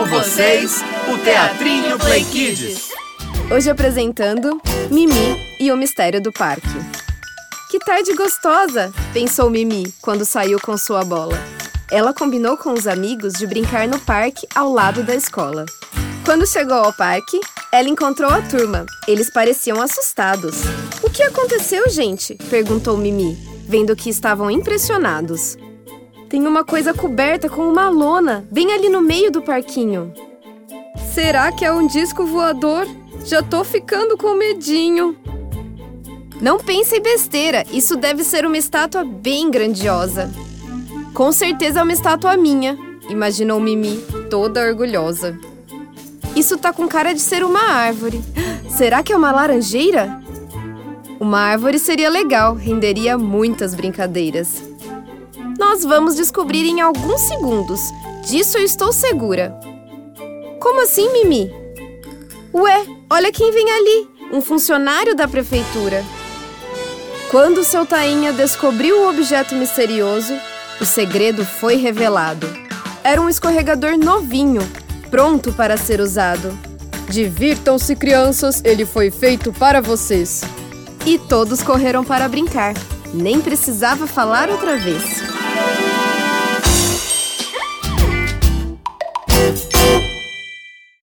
Com vocês, o Teatrinho Play Kids. Hoje apresentando Mimi e o Mistério do Parque. Que tarde gostosa! pensou Mimi quando saiu com sua bola. Ela combinou com os amigos de brincar no parque ao lado da escola. Quando chegou ao parque, ela encontrou a turma. Eles pareciam assustados. O que aconteceu, gente? perguntou Mimi, vendo que estavam impressionados. Tem uma coisa coberta com uma lona, bem ali no meio do parquinho. Será que é um disco voador? Já tô ficando com medinho. Não pense em besteira, isso deve ser uma estátua bem grandiosa. Com certeza é uma estátua minha, imaginou Mimi, toda orgulhosa. Isso tá com cara de ser uma árvore. Será que é uma laranjeira? Uma árvore seria legal, renderia muitas brincadeiras. Nós vamos descobrir em alguns segundos. Disso eu estou segura. Como assim, Mimi? Ué, olha quem vem ali! Um funcionário da prefeitura. Quando seu tainha descobriu o objeto misterioso, o segredo foi revelado. Era um escorregador novinho, pronto para ser usado. Divirtam-se, crianças, ele foi feito para vocês. E todos correram para brincar. Nem precisava falar outra vez.